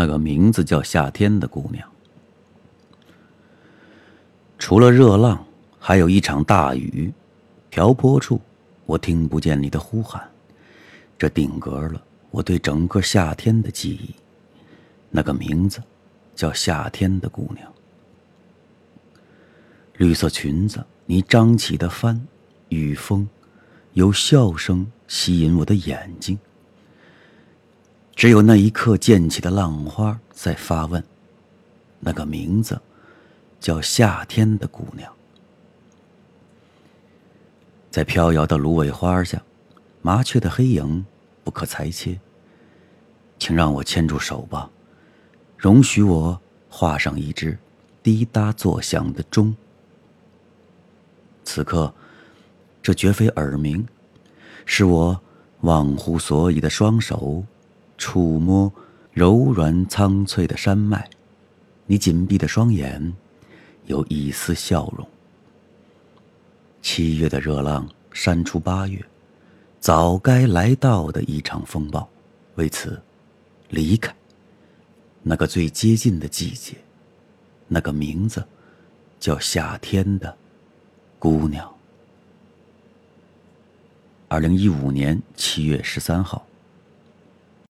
那个名字叫夏天的姑娘。除了热浪，还有一场大雨。瓢泼处，我听不见你的呼喊，这定格了我对整个夏天的记忆。那个名字，叫夏天的姑娘。绿色裙子，你张起的帆，雨风，有笑声吸引我的眼睛。只有那一刻溅起的浪花在发问。那个名字，叫夏天的姑娘。在飘摇的芦苇花下，麻雀的黑影不可裁切。请让我牵住手吧，容许我画上一只滴答作响的钟。此刻，这绝非耳鸣，是我忘乎所以的双手触摸柔软苍翠的山脉。你紧闭的双眼，有一丝笑容。七月的热浪扇出八月，早该来到的一场风暴，为此离开那个最接近的季节，那个名字叫夏天的姑娘。二零一五年七月十三号。